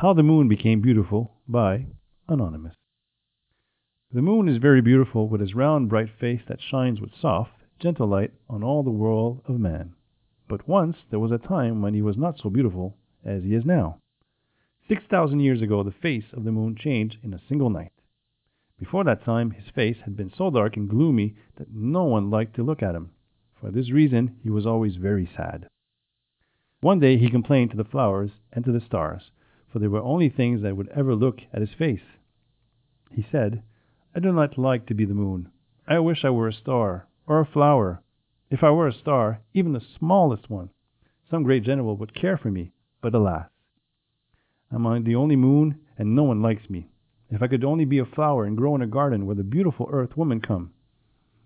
How the Moon Became Beautiful by Anonymous. The moon is very beautiful with his round bright face that shines with soft, gentle light on all the world of man. But once there was a time when he was not so beautiful as he is now. Six thousand years ago the face of the moon changed in a single night. Before that time his face had been so dark and gloomy that no one liked to look at him. For this reason he was always very sad. One day he complained to the flowers and to the stars, for they were only things that would ever look at his face. He said, I do not like to be the moon. I wish I were a star, or a flower. If I were a star, even the smallest one, some great general would care for me, but alas! I am the only moon, and no one likes me. If I could only be a flower and grow in a garden where the beautiful earth women come,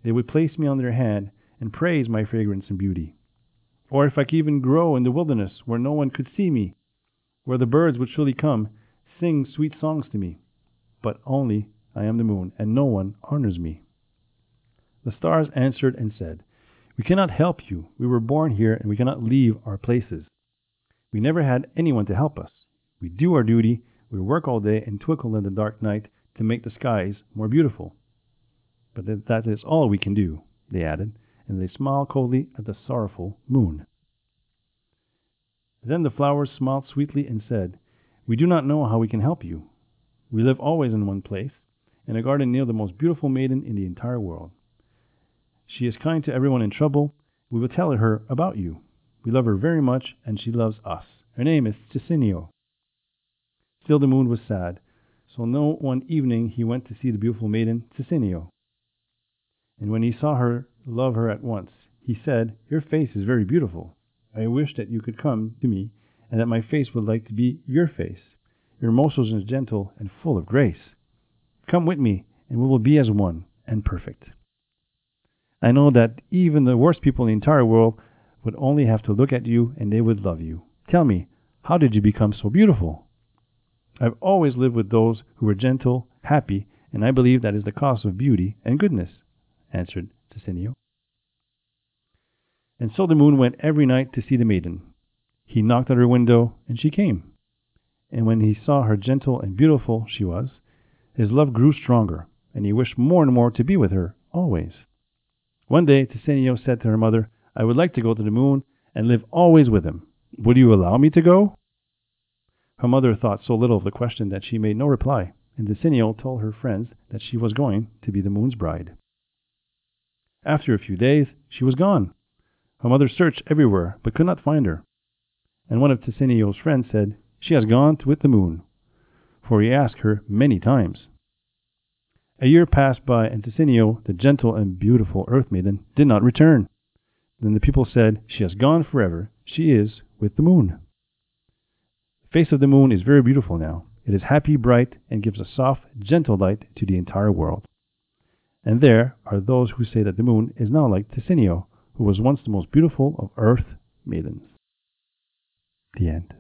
they would place me on their hand and praise my fragrance and beauty. Or if I could even grow in the wilderness where no one could see me, where the birds would surely come, sing sweet songs to me. But only I am the moon, and no one honors me. The stars answered and said, We cannot help you. We were born here, and we cannot leave our places. We never had anyone to help us. We do our duty, we work all day and twinkle in the dark night to make the skies more beautiful. But that is all we can do, they added, and they smiled coldly at the sorrowful moon. Then the flowers smiled sweetly and said, We do not know how we can help you. We live always in one place, in a garden near the most beautiful maiden in the entire world. She is kind to everyone in trouble. We will tell her about you. We love her very much, and she loves us. Her name is Cicinio. Still the moon was sad, so one evening he went to see the beautiful maiden Cicinio. And when he saw her love her at once, he said, Your face is very beautiful. I wish that you could come to me, and that my face would like to be your face. Your motions are gentle and full of grace. Come with me, and we will be as one and perfect. I know that even the worst people in the entire world would only have to look at you and they would love you. Tell me, how did you become so beautiful? I've always lived with those who were gentle, happy, and I believe that is the cause of beauty and goodness, answered Cicinio. And so the moon went every night to see the maiden. He knocked at her window, and she came. And when he saw how gentle and beautiful she was, his love grew stronger, and he wished more and more to be with her always. One day Cicinio said to her mother, I would like to go to the moon and live always with him. Would you allow me to go? Her mother thought so little of the question that she made no reply, and Cicinio told her friends that she was going to be the moon's bride. After a few days, she was gone. Her mother searched everywhere, but could not find her. And one of Cicinio's friends said, She has gone with the moon, for he asked her many times. A year passed by, and Cicinio, the gentle and beautiful Earth Maiden, did not return. Then the people said, She has gone forever. She is with the moon. The face of the moon is very beautiful now. It is happy, bright, and gives a soft, gentle light to the entire world. And there are those who say that the moon is now like Cicinio, who was once the most beautiful of earth maidens. The end.